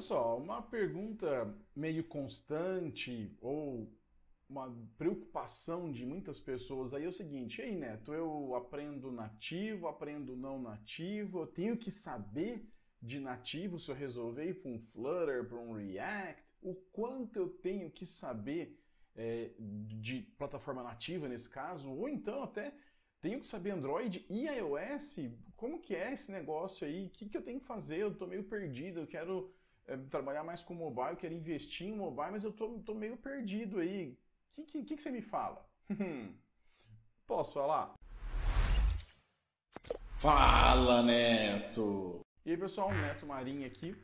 Olha só, uma pergunta meio constante ou uma preocupação de muitas pessoas aí é o seguinte: ei, Neto, eu aprendo nativo, aprendo não nativo, eu tenho que saber de nativo se eu resolver ir para um Flutter, para um React, o quanto eu tenho que saber é, de plataforma nativa nesse caso, ou então até tenho que saber Android e iOS, como que é esse negócio aí, o que, que eu tenho que fazer, eu estou meio perdido, eu quero é, trabalhar mais com mobile, quero investir em mobile, mas eu estou meio perdido aí, o que, que, que, você me fala? Posso falar? Fala, Neto! E aí, pessoal, Neto Marinho aqui.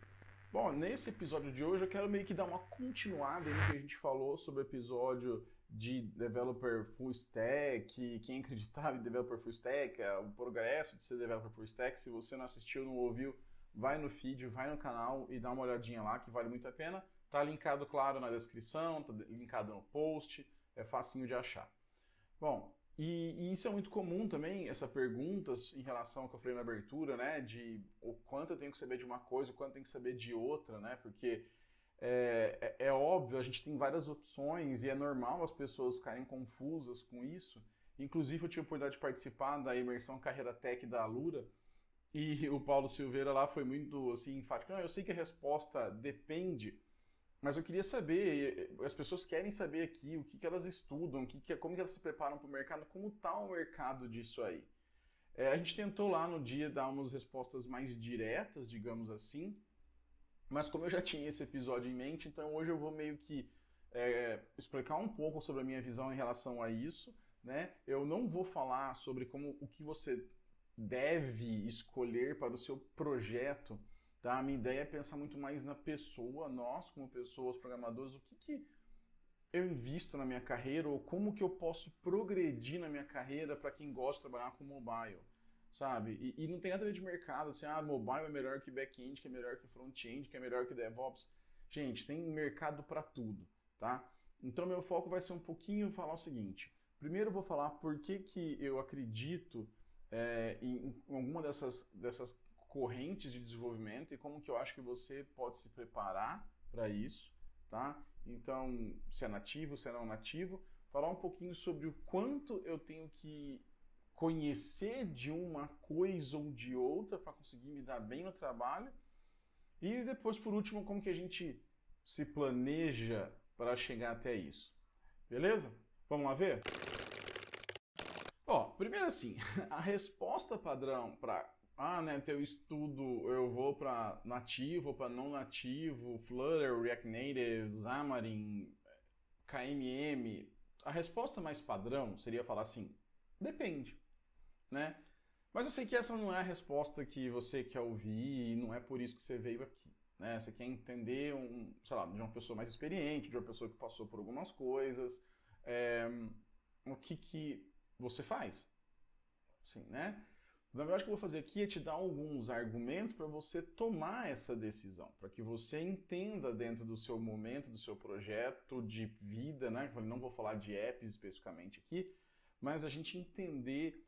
Bom, nesse episódio de hoje eu quero meio que dar uma continuada no que a gente falou sobre o episódio de developer full stack, quem acreditava em developer full stack, é, o progresso de ser developer full stack. Se você não assistiu, não ouviu, vai no feed, vai no canal e dá uma olhadinha lá que vale muito a pena. Tá linkado, claro, na descrição, tá linkado no post, é facinho de achar. Bom, e, e, isso é muito comum também, essa pergunta em relação ao que eu falei na abertura, né? De o quanto eu tenho que saber de uma coisa, o quanto eu tenho que saber de outra, né? Porque é, é, é óbvio, a gente tem várias opções e é normal as pessoas ficarem confusas com isso. Inclusive, eu tive a oportunidade de participar da imersão Carreira Tech da Alura e o Paulo Silveira lá foi muito assim, enfático. Não, eu sei que a resposta depende mas eu queria saber, as pessoas querem saber aqui o que, que elas estudam, o que que, como que elas se preparam para o mercado, como está o mercado disso aí. É, a gente tentou lá no dia dar umas respostas mais diretas, digamos assim, mas como eu já tinha esse episódio em mente, então hoje eu vou meio que é, explicar um pouco sobre a minha visão em relação a isso. Né? Eu não vou falar sobre como o que você deve escolher para o seu projeto Tá? A minha ideia é pensar muito mais na pessoa, nós como pessoas, programadores, o que, que eu invisto na minha carreira ou como que eu posso progredir na minha carreira para quem gosta de trabalhar com mobile, sabe? E, e, não tem nada a ver de mercado, assim, ah, mobile é melhor que back-end, que é melhor que front-end, que é melhor que DevOps. Gente, tem mercado para tudo, tá? Então meu foco vai ser um pouquinho falar o seguinte. Primeiro eu vou falar por que, que eu acredito é, em, alguma dessas, dessas correntes de desenvolvimento e como que eu acho que você pode se preparar para isso, tá? Então, se é nativo, se é não nativo, falar um pouquinho sobre o quanto eu tenho que conhecer de uma coisa ou de outra para conseguir me dar bem no trabalho. E depois, por último, como que a gente se planeja para chegar até isso. Beleza? Vamos lá ver? Primeiro assim, a resposta padrão para ah, né, teu estudo, eu vou para nativo, para não nativo, Flutter, React Native, Xamarin, KMM. A resposta mais padrão seria falar assim, depende, né? Mas eu sei que essa não é a resposta que você quer ouvir e não é por isso que você veio aqui, né? Você quer entender, um, sei lá, de uma pessoa mais experiente, de uma pessoa que passou por algumas coisas, é, o que que você faz, assim, né? Na verdade, o que eu vou fazer aqui é te dar alguns argumentos para você tomar essa decisão, para que você entenda dentro do seu momento, do seu projeto de vida, né? Eu não vou falar de apps especificamente aqui, mas a gente entender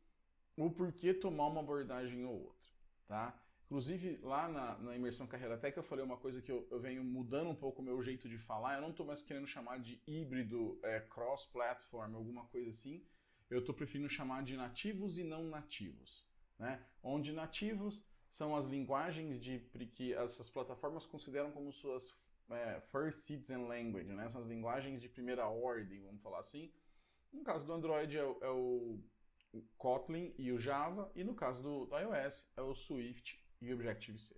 o porquê tomar uma abordagem ou outra, tá? Inclusive, lá na, na imersão Carreira Tech, eu falei uma coisa que eu, eu venho mudando um pouco o meu jeito de falar. Eu não estou mais querendo chamar de híbrido, é, cross-platform, alguma coisa assim. Eu estou preferindo chamar de nativos e não nativos né? onde nativos são as linguagens de que essas plataformas consideram como suas é, first citizen language, né? são as linguagens de primeira ordem, vamos falar assim. No caso do Android é, o, é o, Kotlin e o Java, e no caso do, do iOS é o Swift e o Objective-C.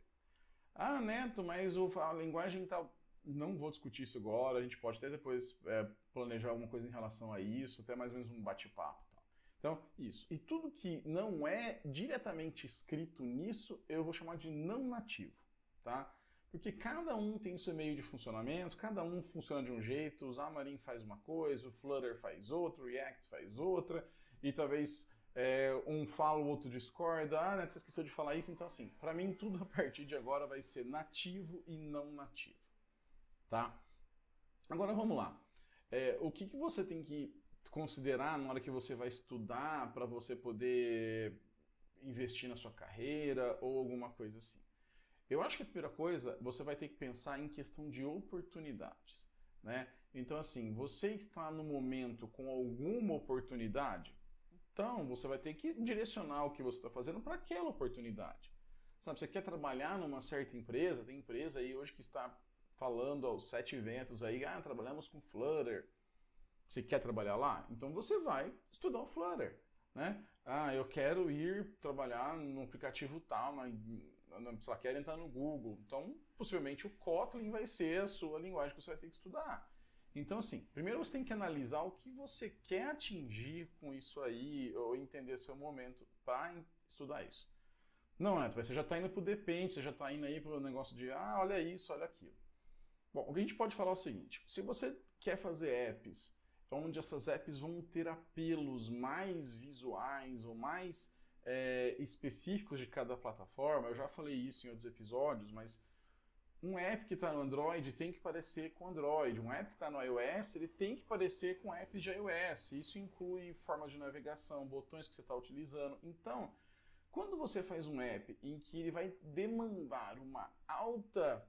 Ah, Neto, mas o, a linguagem tal. Não vou discutir isso agora, a gente pode até depois é, planejar alguma coisa em relação a isso, até mais ou menos um bate-papo. Então, isso. E tudo que não é diretamente escrito nisso, eu vou chamar de não nativo, tá? Porque cada um tem seu meio de funcionamento, cada um funciona de um jeito, o Xamarin faz uma coisa, o Flutter faz outra, o React faz outra, e talvez é, um fala, o outro discorda, ah, né, você esqueceu de falar isso, então assim, para mim tudo a partir de agora vai ser nativo e não nativo, tá? Agora vamos lá. É, o que, que você tem que considerar na hora que você vai estudar para você poder investir na sua carreira ou alguma coisa assim. Eu acho que a primeira coisa, você vai ter que pensar em questão de oportunidades, né? Então, assim, você está no momento com alguma oportunidade, então você vai ter que direcionar o que você está fazendo para aquela oportunidade. Sabe, você quer trabalhar numa certa empresa, tem empresa aí hoje que está falando aos sete ventos aí, ah, trabalhamos com Flutter. Você quer trabalhar lá? Então você vai estudar o Flutter, né? Ah, eu quero ir trabalhar no aplicativo tal, na, na, sei lá, quero entrar no Google. Então, possivelmente o Kotlin vai ser a sua linguagem que você vai ter que estudar. Então, assim, primeiro você tem que analisar o que você quer atingir com isso aí, ou entender seu momento para estudar isso. Não, Neto, você já está indo para o depende, você já está indo aí para o negócio de, ah, olha isso, olha aquilo. Bom, o que a gente pode falar é o seguinte, se você quer fazer apps, onde essas apps vão ter apelos mais visuais ou mais é, específicos de cada plataforma, eu já falei isso em outros episódios, mas um app que está no Android tem que parecer com Android, um app que está no iOS ele tem que parecer com apps de iOS. Isso inclui formas de navegação, botões que você está utilizando. Então, quando você faz um app em que ele vai demandar uma alta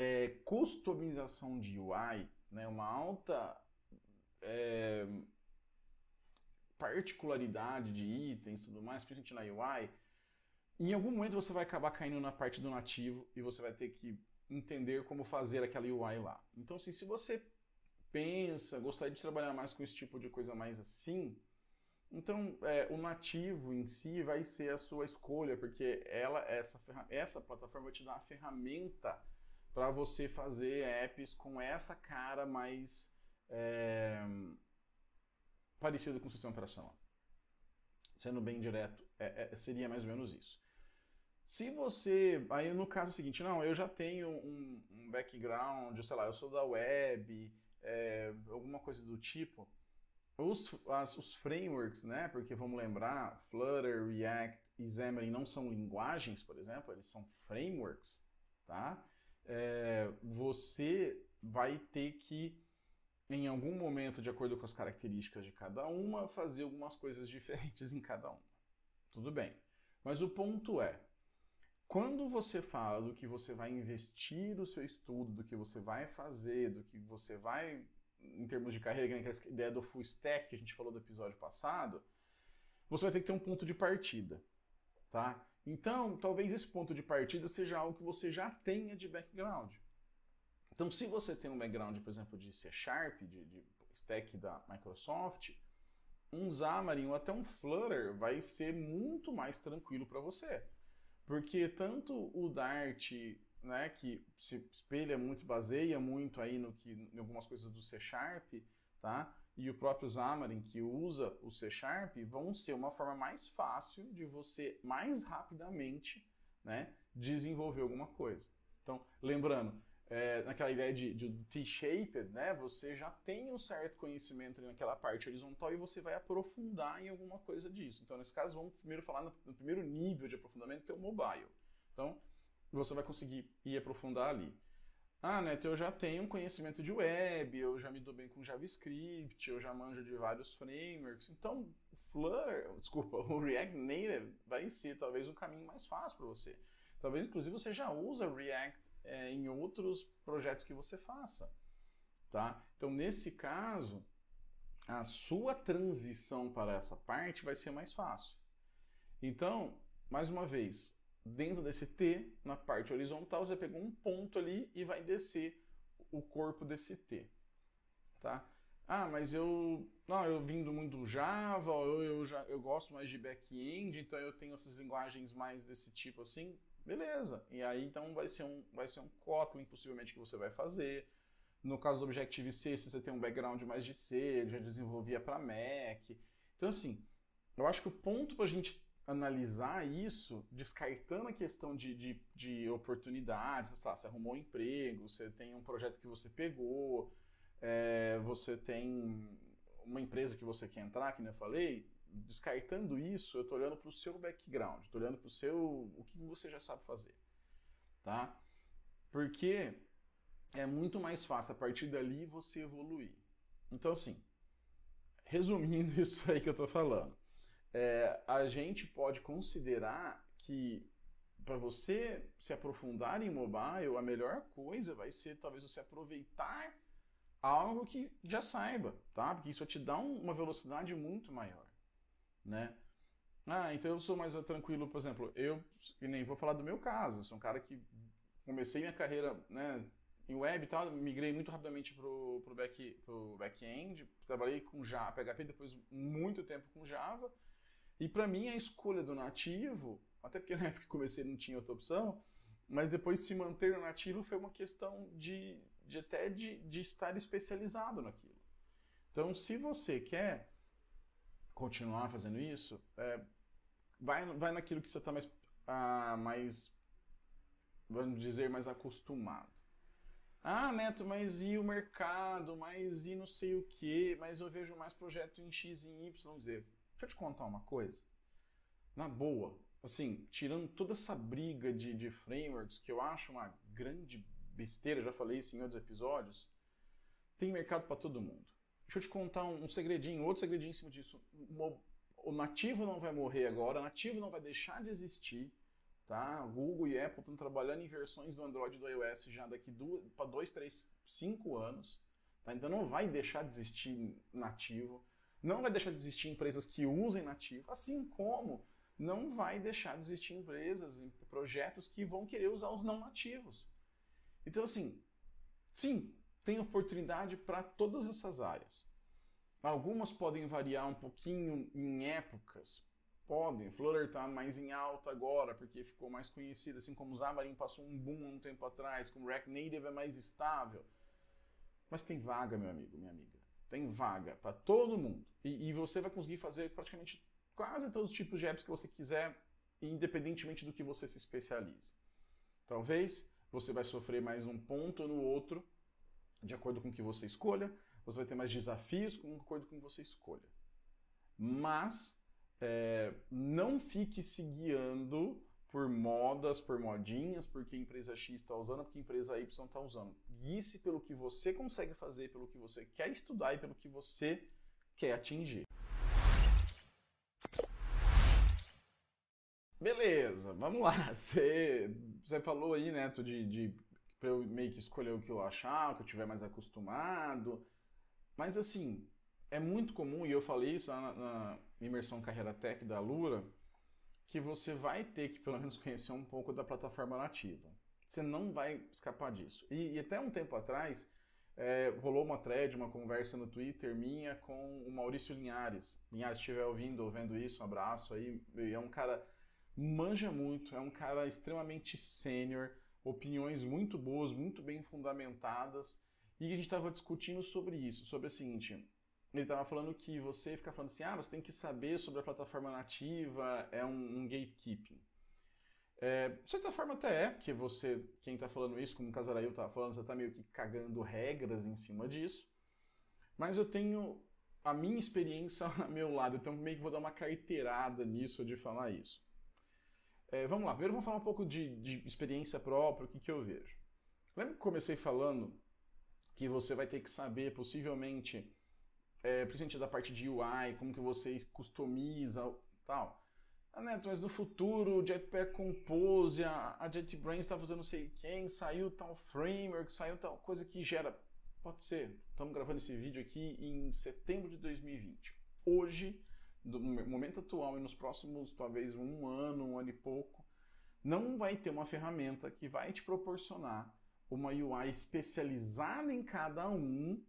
é, customização de UI, né, uma alta é, particularidade de itens tudo mais, principalmente na UI, em algum momento você vai acabar caindo na parte do nativo e você vai ter que entender como fazer aquela UI lá. Então, assim, se você pensa, gostaria de trabalhar mais com esse tipo de coisa mais assim, então é, o nativo em si vai ser a sua escolha, porque ela, essa, essa plataforma vai te dar a ferramenta para você fazer apps com essa cara mais é, parecida com o sistema operacional. Sendo bem direto, é, é, seria mais ou menos isso. Se você. Aí no caso é seguinte, não, eu já tenho um, um background, sei lá, eu sou da web, é, alguma coisa do tipo. Os, as, os frameworks, né? Porque vamos lembrar, Flutter, React e Xamarin não são linguagens, por exemplo, eles são frameworks, tá? É, você vai ter que, em algum momento, de acordo com as características de cada uma, fazer algumas coisas diferentes em cada uma. Tudo bem. Mas o ponto é, quando você fala do que você vai investir o seu estudo, do que você vai fazer, do que você vai, em termos de carreira, né, que é a ideia do full stack que a gente falou do episódio passado, você vai ter que ter um ponto de partida, tá? Então, talvez esse ponto de partida seja algo que você já tenha de background. Então, se você tem um background, por exemplo, de C Sharp, de, de stack da Microsoft, um Xamarin ou até um Flutter vai ser muito mais tranquilo para você. Porque tanto o Dart, né, que se espelha muito, se baseia muito aí no que, em algumas coisas do C Sharp, tá? E o próprio Xamarin, que usa o C Sharp, vão ser uma forma mais fácil de você, mais rapidamente, né, desenvolver alguma coisa. Então, lembrando, é, naquela ideia de, de T-shaped, né, você já tem um certo conhecimento naquela parte horizontal e você vai aprofundar em alguma coisa disso. Então, nesse caso, vamos primeiro falar no, no primeiro nível de aprofundamento, que é o mobile. Então, você vai conseguir ir aprofundar ali. Ah, Neto, eu já tenho conhecimento de web, eu já me dou bem com JavaScript, eu já manjo de vários frameworks. Então, o Flutter, desculpa, o React Native vai ser talvez o caminho mais fácil para você. Talvez, inclusive, você já usa React é, em outros projetos que você faça. Tá? Então, nesse caso, a sua transição para essa parte vai ser mais fácil. Então, mais uma vez, dentro desse T, na parte horizontal, você pegou um ponto ali e vai descer o corpo desse T. Tá? Ah, mas eu, não, eu vim do mundo Java, eu, eu, já, eu gosto mais de back-end, então eu tenho essas linguagens mais desse tipo assim. Beleza. E aí então vai ser um, vai ser um Kotlin possivelmente que você vai fazer. No caso do Objective-C, se você tem um background mais de C, já desenvolvia para Mac. Então assim, eu acho que o ponto para a gente analisar isso, descartando a questão de, de, de oportunidades, sei lá, você arrumou um emprego, você tem um projeto que você pegou, é, você tem uma empresa que você quer entrar, que eu falei, descartando isso, eu estou olhando para o seu background, estou olhando para o seu, o que você já sabe fazer, tá? Porque é muito mais fácil a partir dali você evoluir. Então, assim, resumindo isso aí que eu estou falando, é, a gente pode considerar que para você se aprofundar em mobile, a melhor coisa vai ser talvez você aproveitar algo que já saiba, tá? Porque isso te dá uma velocidade muito maior, né? Ah, então eu sou mais tranquilo, por exemplo, eu nem vou falar do meu caso, eu sou um cara que comecei minha carreira, né, em web e tal, migrei muito rapidamente pro, pro, back, pro back-end, trabalhei com Java, PHP, depois muito tempo com Java, e para mim a escolha do nativo, até porque na época que comecei não tinha outra opção, mas depois se manter nativo foi uma questão de, de até de, de estar especializado naquilo. Então, se você quer continuar fazendo isso, é, vai, vai naquilo que você está mais, ah, mais, vamos dizer, mais acostumado. Ah, Neto, mas e o mercado? Mas e não sei o que? Mas eu vejo mais projeto em X e em Y. Z. Deixa eu te contar uma coisa. Na boa, assim, tirando toda essa briga de, de frameworks, que eu acho uma grande besteira, já falei isso em outros episódios, tem mercado para todo mundo. Deixa eu te contar um, um segredinho, outro segredinho em cima disso. O nativo não vai morrer agora, o nativo não vai deixar de existir. Tá? Google e Apple estão trabalhando em versões do Android e do iOS já daqui para 2, 3, 5 anos. Tá? Então não vai deixar de existir nativo. Não vai deixar de existir empresas que usem nativo, assim como não vai deixar de existir empresas, projetos que vão querer usar os não nativos. Então, assim, sim, tem oportunidade para todas essas áreas. Algumas podem variar um pouquinho em épocas, podem. Flutter está mais em alta agora porque ficou mais conhecida, assim como o Xamarin passou um boom um tempo atrás, como o React Native é mais estável. Mas tem vaga, meu amigo, minha amiga. Tem vaga para todo mundo. E, e, você vai conseguir fazer praticamente quase todos os tipos de apps que você quiser, independentemente do que você se especialize. Talvez você vai sofrer mais num ponto ou no outro, de acordo com o que você escolha, você vai ter mais desafios de acordo com o que você escolha. Mas é, não fique se guiando por modas, por modinhas, porque a empresa X está usando, porque a empresa Y está usando. Guie-se pelo que você consegue fazer, pelo que você quer estudar e pelo que você quer atingir. Beleza, vamos lá. Você, você falou aí, Neto, de, de para eu meio que escolher o que eu achar, o que eu tiver mais acostumado. Mas assim, é muito comum, e eu falei isso na, na imersão Carreira Tech da Lura, que você vai ter que pelo menos conhecer um pouco da plataforma nativa. Você não vai escapar disso. E, e até um tempo atrás, é, rolou uma thread, uma conversa no Twitter minha com o Maurício Linhares. Linhares, se estiver ouvindo ou vendo isso, um abraço aí. É um cara manja muito, é um cara extremamente sênior, opiniões muito boas, muito bem fundamentadas, e a gente estava discutindo sobre isso, sobre o seguinte, ele estava falando que você fica falando assim, ah, você tem que saber sobre a plataforma nativa, é um, um gatekeeping. É, de certa forma até é, porque você, quem está falando isso, como o Casarail estava falando, você está meio que cagando regras em cima disso, mas eu tenho a minha experiência ao meu lado, então meio que vou dar uma carteirada nisso de falar isso. É, vamos lá, primeiro vamos falar um pouco de, de experiência própria, o que, que eu vejo. Lembra que comecei falando que você vai ter que saber, possivelmente, é, principalmente da parte de UI, como que você customiza tal. Ah, Neto, mas no futuro o Jetpack Compose, a, a JetBrains está fazendo não sei quem, saiu tal framework, saiu tal coisa que gera. Pode ser. Estamos gravando esse vídeo aqui em setembro de 2020. Hoje, no momento atual e nos próximos talvez um ano, um ano e pouco, não vai ter uma ferramenta que vai te proporcionar uma UI especializada em cada um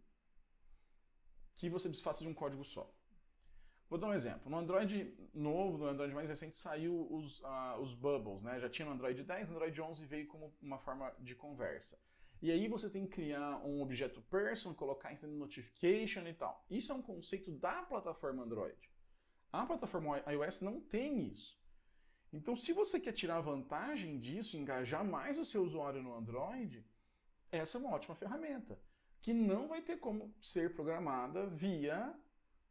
que você faça de um código só. Vou dar um exemplo. No Android novo, no Android mais recente, saiu os, uh, os bubbles, né? Já tinha no Android 10, no Android 11 veio como uma forma de conversa. E aí você tem que criar um objeto person, colocar instant notification e tal. Isso é um conceito da plataforma Android. A plataforma iOS não tem isso. Então, se você quer tirar vantagem disso, engajar mais o seu usuário no Android, essa é uma ótima ferramenta, que não vai ter como ser programada via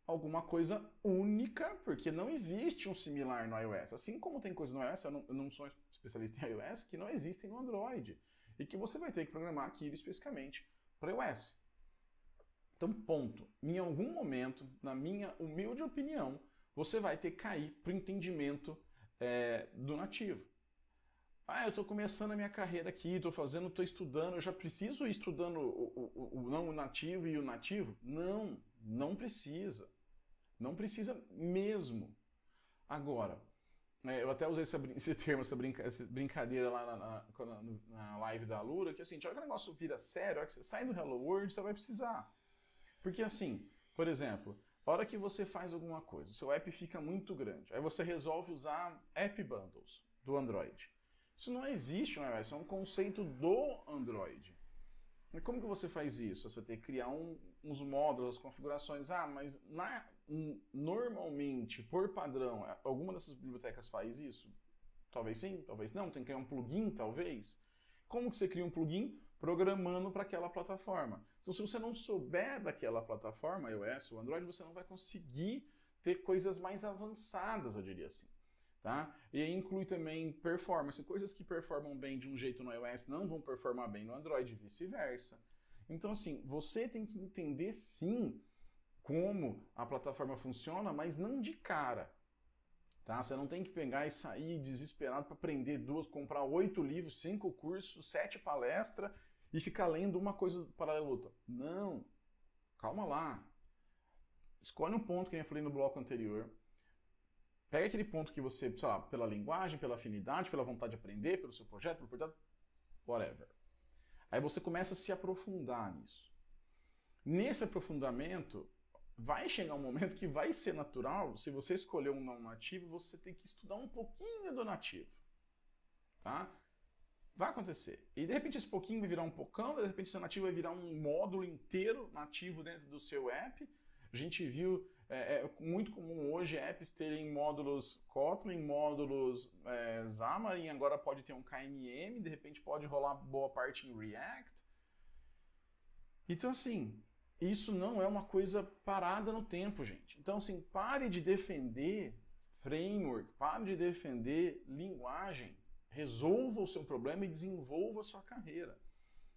alguma coisa única, porque não existe um similar no iOS. Assim como tem coisas no iOS, eu não, eu não sou especialista em iOS, que não existem no Android. E que você vai ter que programar aquilo especificamente para iOS. Então, ponto. Em algum momento, na minha humilde opinião, você vai ter que cair para o entendimento é, do nativo. Ah, eu estou começando a minha carreira aqui, estou fazendo, estou estudando, eu já preciso ir estudando o, o, o não nativo e o nativo? Não, não precisa. Não precisa mesmo. Agora, né, eu até usei esse, esse termo, essa, brinca, essa, brincadeira lá na, na, na, live da Lura, que assim, hora que o negócio vira sério, a hora que você sai do Hello World, você vai precisar. Porque assim, por exemplo, a hora que você faz alguma coisa, o seu app fica muito grande, aí você resolve usar App Bundles do Android. Isso não existe no iOS, é um conceito do Android. E como que você faz isso? Você vai ter que criar um, uns módulos, as configurações. Ah, mas na, normalmente, por padrão, alguma dessas bibliotecas faz isso? Talvez sim, talvez não. Tem que criar um plugin, talvez. Como que você cria um plugin? Programando para aquela plataforma. Então, se você não souber daquela plataforma, iOS ou Android, você não vai conseguir ter coisas mais avançadas, eu diria assim. Tá? E aí inclui também performance, coisas que performam bem de um jeito no iOS não vão performar bem no Android vice-versa. Então, assim, você tem que entender sim como a plataforma funciona, mas não de cara. Tá? Você não tem que pegar e sair desesperado para aprender duas, comprar oito livros, cinco cursos, sete palestras e ficar lendo uma coisa paralela outra. Não. Calma lá. Escolhe um ponto que eu falei no bloco anterior Pega aquele ponto que você, sei lá, pela linguagem, pela afinidade, pela vontade de aprender, pelo seu projeto, pelo projeto, whatever. Aí você começa a se aprofundar nisso. Nesse aprofundamento, vai chegar um momento que vai ser natural, se você escolher um não nativo, você tem que estudar um pouquinho do nativo. Tá? Vai acontecer. E de repente esse pouquinho vai virar um pocão, de repente esse nativo vai virar um módulo inteiro nativo dentro do seu app. A gente viu é, é, muito comum hoje apps terem módulos Kotlin, módulos é, Xamarin, agora pode ter um KMM, de repente pode rolar boa parte em React. Então, assim, isso não é uma coisa parada no tempo, gente. Então, assim, pare de defender framework, pare de defender linguagem. Resolva o seu problema e desenvolva a sua carreira.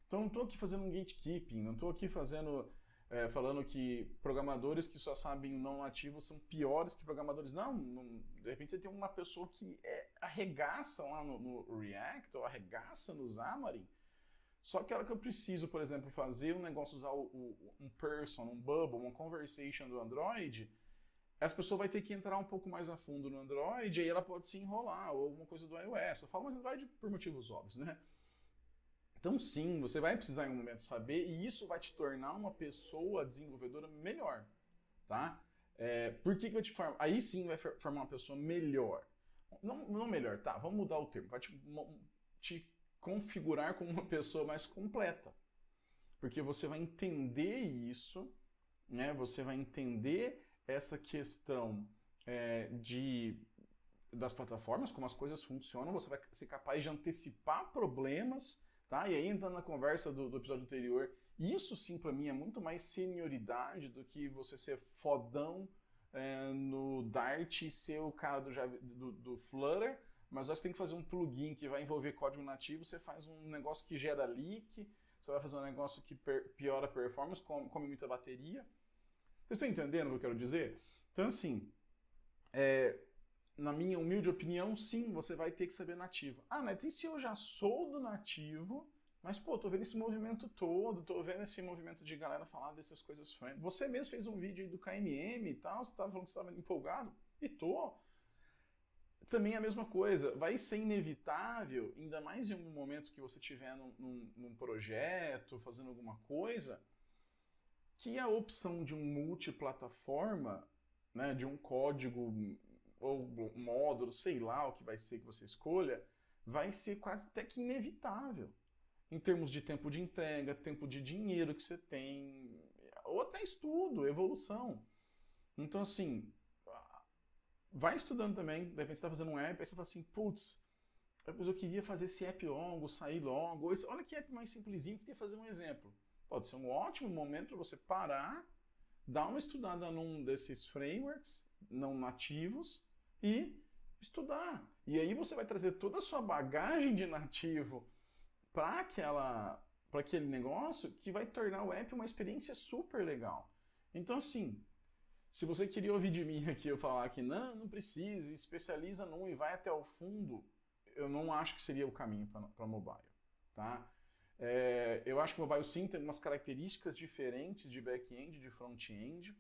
Então, não estou aqui fazendo um gatekeeping, não estou aqui fazendo é, falando que programadores que só sabem o não nativo são piores que programadores. Não, não, de repente você tem uma pessoa que é, arregaça lá no, no, React ou arregaça no Xamarin. Só que a hora que eu preciso, por exemplo, fazer um negócio, usar o, o, um person, um bubble, uma conversation do Android, essa pessoa vai ter que entrar um pouco mais a fundo no Android e aí ela pode se enrolar, ou alguma coisa do iOS. Eu falo mais Android por motivos óbvios, né? Então, sim, você vai precisar em um momento saber e isso vai te tornar uma pessoa desenvolvedora melhor, tá? É, por que, que vai te formar? Aí sim vai formar uma pessoa melhor. Não, não melhor, tá? Vamos mudar o termo. Vai te, te configurar como uma pessoa mais completa. Porque você vai entender isso, né? Você vai entender essa questão é, de das plataformas, como as coisas funcionam, você vai ser capaz de antecipar problemas Tá? E aí, entrando na conversa do, do episódio anterior, isso sim para mim é muito mais senioridade do que você ser fodão é, no Dart e ser o cara do, do, do Flutter, mas você tem que fazer um plugin que vai envolver código nativo, você faz um negócio que gera leak, você vai fazer um negócio que piora a performance, come, come, muita bateria. Vocês estão entendendo o que eu quero dizer? Então, assim, é, na minha humilde opinião, sim, você vai ter que saber nativo. Ah, mas e se eu já sou do nativo, mas pô, tô vendo esse movimento todo, tô vendo esse movimento de galera falar dessas coisas Você mesmo fez um vídeo aí do KMM e tal, você tava falando que você estava empolgado, e tô. Também é a mesma coisa, vai ser inevitável, ainda mais em um momento que você estiver num, num, num projeto, fazendo alguma coisa, que a opção de um multiplataforma, né, de um código ou módulo, sei lá o que vai ser que você escolha, vai ser quase até que inevitável. Em termos de tempo de entrega, tempo de dinheiro que você tem, ou até estudo, evolução. Então, assim, vai estudando também. De repente você está fazendo um app, aí você fala assim, putz, eu queria fazer esse app longo, sair logo. Olha que app mais simplesinho, queria fazer um exemplo. Pode ser um ótimo momento para você parar, dar uma estudada num desses frameworks não nativos e estudar. E aí você vai trazer toda a sua bagagem de nativo para aquela para aquele negócio que vai tornar o app uma experiência super legal. Então assim, se você queria ouvir de mim aqui eu falar que não, não precisa, especializa num e vai até o fundo, eu não acho que seria o caminho para mobile, tá? É, eu acho que o mobile sim tem umas características diferentes de back-end, de front-end.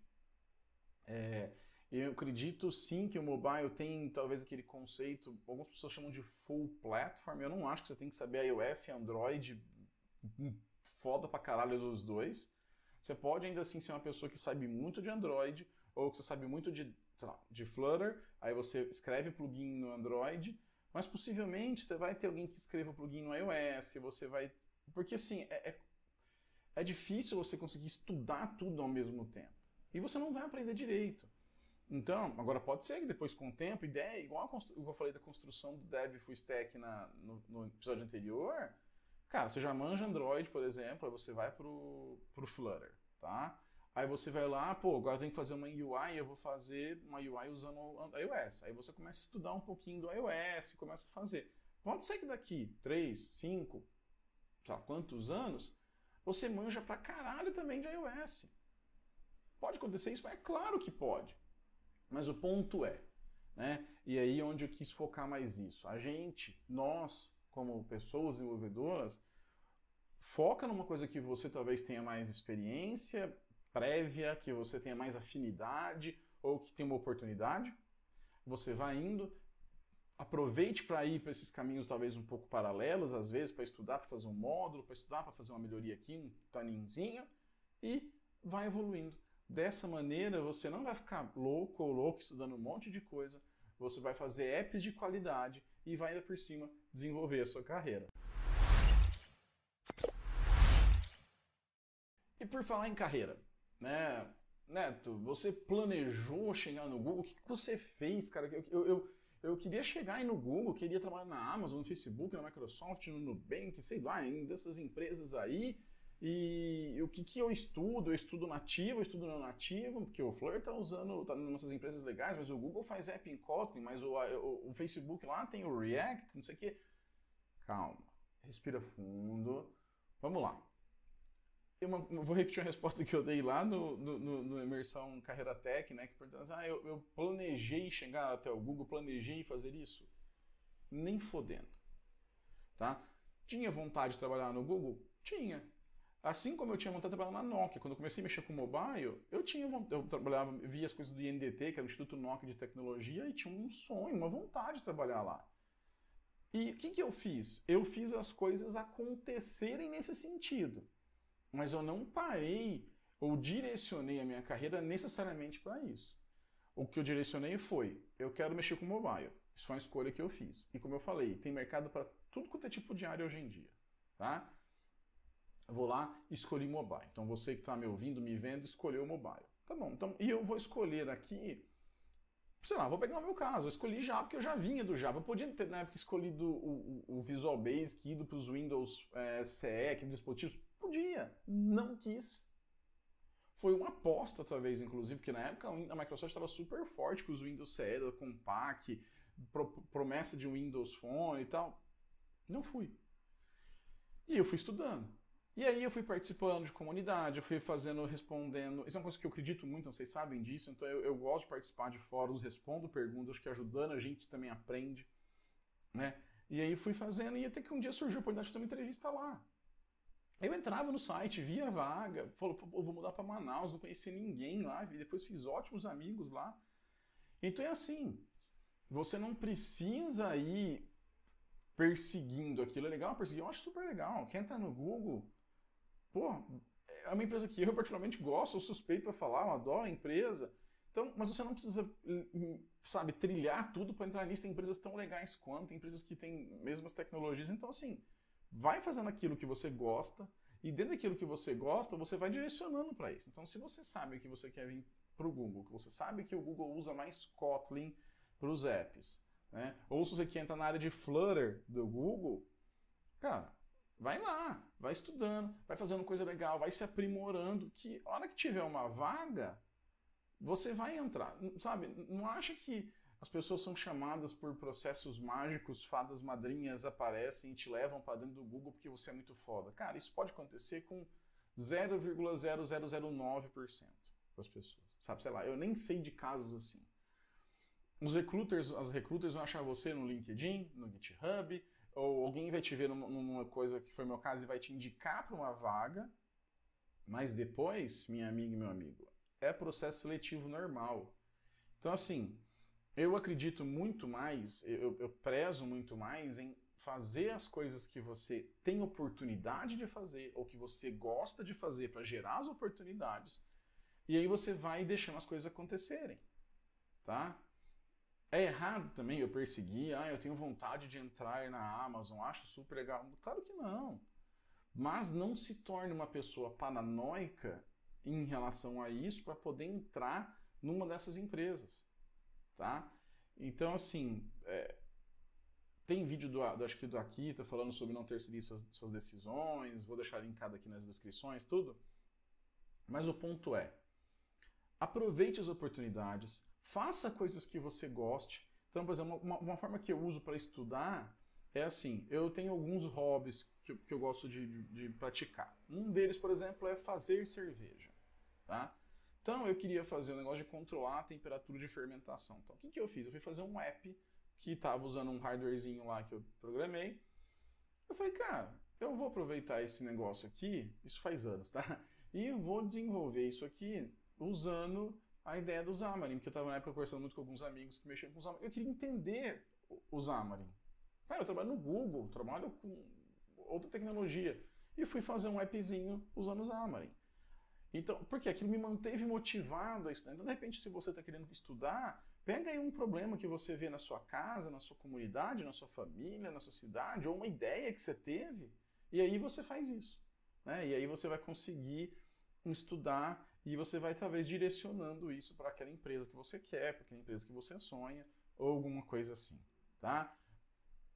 É, eu acredito sim que o mobile tem talvez aquele conceito, algumas pessoas chamam de full platform. Eu não acho que você tem que saber iOS e Android foda pra caralho dos dois. Você pode ainda assim ser uma pessoa que sabe muito de Android ou que você sabe muito de, lá, de Flutter, aí você escreve plugin no Android, mas possivelmente você vai ter alguém que escreva plugin no iOS, você vai porque assim, é, é, é difícil você conseguir estudar tudo ao mesmo tempo. E você não vai aprender direito. Então, agora pode ser que depois com o tempo, ideia, igual a, eu falei da construção do Dev Full Stack na, no, no, episódio anterior, cara, você já manja Android, por exemplo, aí você vai pro, pro Flutter, tá? Aí você vai lá, pô, agora eu tenho que fazer uma UI, eu vou fazer uma UI usando iOS. Aí você começa a estudar um pouquinho do iOS, começa a fazer. Pode ser que daqui 3, 5, sei lá, quantos anos, você manja pra caralho também de iOS. Pode acontecer isso? É claro que pode. Mas o ponto é, né? E aí onde eu quis focar mais isso. A gente, nós, como pessoas desenvolvedoras, foca numa coisa que você talvez tenha mais experiência prévia, que você tenha mais afinidade ou que tenha uma oportunidade. Você vai indo, aproveite para ir para esses caminhos talvez um pouco paralelos, às vezes para estudar, para fazer um módulo, para estudar, para fazer uma melhoria aqui, um taninzinho, e vai evoluindo. Dessa maneira, você não vai ficar louco ou louco estudando um monte de coisa, você vai fazer apps de qualidade e vai ainda por cima desenvolver a sua carreira. E por falar em carreira, né, Neto, você planejou chegar no Google? O que você fez, cara? Eu, eu, eu eu queria chegar aí no Google, queria trabalhar na Amazon, no Facebook, na Microsoft, no Nubank, sei lá, em dessas empresas aí. E o que, que eu estudo? Eu estudo nativo, eu estudo não nativo, porque o Fleur está usando, tá nessas empresas legais, mas o Google faz app em Kotlin, mas o, o, o Facebook lá tem o React, não sei o quê. Calma, respira fundo. Vamos lá eu, vou repetir uma resposta que eu dei lá no, no, no, Imersão Carreira Tech, né? Que perguntou ah, eu, eu planejei chegar até o Google, planejei fazer isso? Nem fodendo. Tá? Tinha vontade de trabalhar no Google? Tinha. Assim como eu tinha vontade de trabalhar na Nokia. Quando eu comecei a mexer com mobile, eu tinha eu trabalhava, via as coisas do INDT, que era o Instituto Nokia de Tecnologia, e tinha um sonho, uma vontade de trabalhar lá. E o que, que eu fiz? Eu fiz as coisas acontecerem nesse sentido mas eu não parei ou direcionei a minha carreira necessariamente para isso. O que eu direcionei foi: eu quero mexer com mobile. Isso foi uma escolha que eu fiz. E como eu falei, tem mercado para tudo quanto é tipo de área hoje em dia, tá? Eu vou lá, escolhi mobile. Então você que está me ouvindo, me vendo, escolheu o mobile. Tá bom. Então, e eu vou escolher aqui, sei lá, vou pegar o meu caso. Eu escolhi Java porque eu já vinha do Java. Eu podia ter na época escolhido o, o, o Visual Basic, ido para os Windows é, CE, aqueles dispositivos Podia, não quis. Foi uma aposta, talvez, inclusive, porque na época a Microsoft estava super forte com os Windows CE, com PAC, pro, promessa de um Windows Phone e tal. Não fui. E eu fui estudando. E aí eu fui participando de comunidade, eu fui fazendo, respondendo. Isso é uma coisa que eu acredito muito, vocês sabem disso, então eu, eu gosto de participar de fóruns, respondo perguntas, acho que ajudando a gente também aprende. Né? E aí fui fazendo, e até que um dia surgiu a oportunidade de fazer uma entrevista lá. Eu entrava no site, via vaga, falou, vou mudar para Manaus, não conhecia ninguém lá, depois fiz ótimos amigos lá. Então é assim, você não precisa ir perseguindo aquilo. É legal perseguir? Eu acho super legal. Quem tá no Google, pô, é uma empresa que eu particularmente gosto, sou suspeito para falar, eu adoro a empresa. Então, mas você não precisa, sabe, trilhar tudo para entrar nisso. Tem empresas tão legais quanto, tem empresas que têm mesmas tecnologias. Então, assim, vai fazendo aquilo que você gosta e dentro daquilo que você gosta, você vai direcionando para isso. Então, se você sabe que você quer vir para o Google, que você sabe que o Google usa mais Kotlin para os apps, né? ou se você quer entrar na área de Flutter do Google, cara, vai lá, vai estudando, vai fazendo coisa legal, vai se aprimorando, que a hora que tiver uma vaga, você vai entrar, sabe? Não acha que as pessoas são chamadas por processos mágicos, fadas madrinhas aparecem e te levam para dentro do Google porque você é muito foda. Cara, isso pode acontecer com 0,0009% das pessoas. Sabe, sei lá, eu nem sei de casos assim. os recruiters, as recruiters vão achar você no LinkedIn, no GitHub, ou alguém vai te ver numa coisa que foi meu caso e vai te indicar para uma vaga, mas depois, minha amiga e meu amigo, é processo seletivo normal. Então, assim, eu acredito muito mais, eu, eu prezo muito mais em fazer as coisas que você tem oportunidade de fazer ou que você gosta de fazer para gerar as oportunidades, e aí você vai deixando as coisas acontecerem, tá? É errado também eu perseguir, ah, eu tenho vontade de entrar na Amazon, acho super legal. Claro que não. Mas não se torne uma pessoa paranoica em relação a isso para poder entrar numa dessas empresas, tá? Então, assim, é, tem vídeo do, do, acho que do Akita falando sobre não terceirizar suas, suas decisões, vou deixar linkado aqui nas descrições, tudo. Mas o ponto é, aproveite as oportunidades, faça coisas que você goste. Então, por exemplo, uma, uma forma que eu uso para estudar é assim: eu tenho alguns hobbies que, que eu gosto de, de, de, praticar. Um deles, por exemplo, é fazer cerveja. Tá? Então, eu queria fazer um negócio de controlar a temperatura de fermentação. Então, o que, que eu fiz? Eu fui fazer um app que estava usando um hardwarezinho lá que eu programei. Eu falei, cara, eu vou aproveitar esse negócio aqui, isso faz anos, tá? E vou desenvolver isso aqui usando a ideia do Xamarin, porque eu estava na época conversando muito com alguns amigos que mexiam com o Xamarin. Eu queria entender o Xamarin. Cara, eu trabalho no Google, trabalho com outra tecnologia. E fui fazer um appzinho usando o Xamarin. Então, porque aquilo me manteve motivado a estudar. Então, de repente, se você está querendo estudar, pega aí um problema que você vê na sua casa, na sua comunidade, na sua família, na sua cidade, ou uma ideia que você teve, e aí você faz isso. Né? E aí você vai conseguir estudar e você vai talvez direcionando isso para aquela empresa que você quer, para aquela empresa que você sonha, ou alguma coisa assim, tá?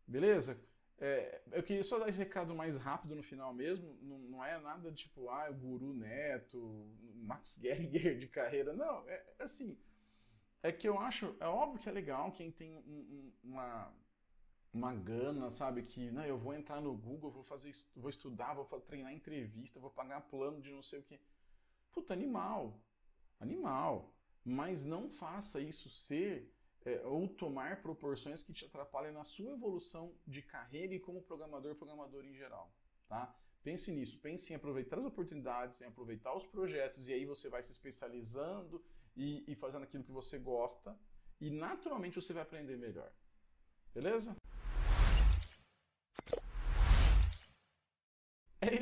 Beleza? É, eu queria só dar esse recado mais rápido no final mesmo, não, não é nada tipo, ah, o Guru Neto, Max Geringer de carreira, não, é, é assim, é que eu acho, é óbvio que é legal quem tem um, um, uma, uma gana, sabe, que, não, eu vou entrar no Google, vou fazer, vou estudar, vou treinar entrevista, vou pagar plano de não sei o que, Puta, animal. Animal. Mas não faça isso ser é, ou tomar proporções que te atrapalhem na sua evolução de carreira e como programador, programador em geral. Tá? Pense nisso, pense em aproveitar as oportunidades, em aproveitar os projetos, e aí você vai se especializando e, e fazendo aquilo que você gosta, e naturalmente você vai aprender melhor. Beleza?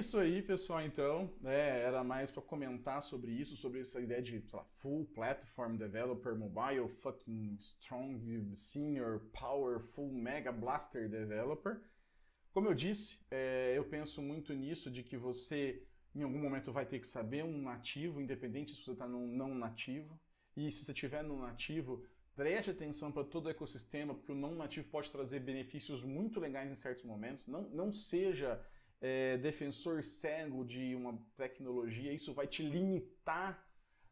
Isso aí, pessoal. Então, é, era mais para comentar sobre isso, sobre essa ideia de lá, full platform developer mobile, fucking strong senior powerful mega blaster developer. Como eu disse, é, eu penso muito nisso de que você em algum momento vai ter que saber um nativo, independente se você está num não nativo. E se você estiver no nativo, preste atenção para todo o ecossistema, porque o não nativo pode trazer benefícios muito legais em certos momentos. Não, não seja é, defensor cego de uma tecnologia, isso vai te limitar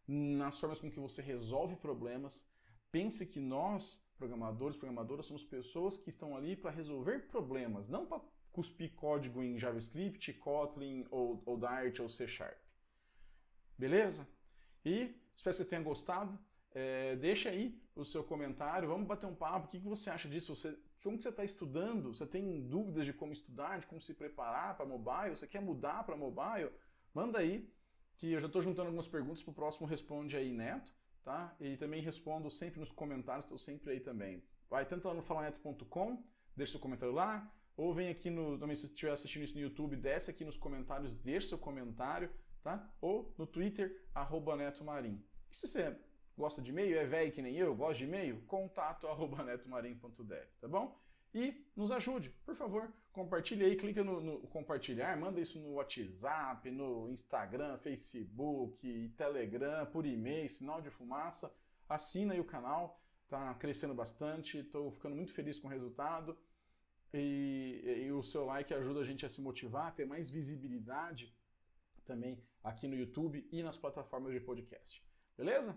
nas formas com que você resolve problemas. Pense que nós, programadores, programadoras, somos pessoas que estão ali para resolver problemas, não para cuspir código em JavaScript, Kotlin ou, ou Dart ou C Sharp. Beleza? E espero que você tenha gostado. É, deixa aí o seu comentário, vamos bater um papo. O que, que você acha disso? Você como que você está estudando? Você tem dúvidas de como estudar, de como se preparar para mobile? Você quer mudar para mobile? Manda aí, que eu já estou juntando algumas perguntas para o próximo Responde aí, Neto, tá? E também respondo sempre nos comentários, estou sempre aí também. Vai tanto lá no falaneto.com, deixa seu comentário lá, ou vem aqui no, também se estiver assistindo isso no YouTube, desce aqui nos comentários, deixa seu comentário, tá? Ou no Twitter, arroba Neto Marim. E se você Gosta de e-mail? É velho que nem eu? Gosta de e-mail? Contato arroba netomarim.dev, tá bom? E nos ajude, por favor, compartilhe aí, clica no, no, compartilhar, manda isso no WhatsApp, no Instagram, Facebook, Telegram, por e-mail, sinal de fumaça, assina aí o canal, tá crescendo bastante, estou ficando muito feliz com o resultado e, e, o seu like ajuda a gente a se motivar, a ter mais visibilidade também aqui no YouTube e nas plataformas de podcast. Beleza?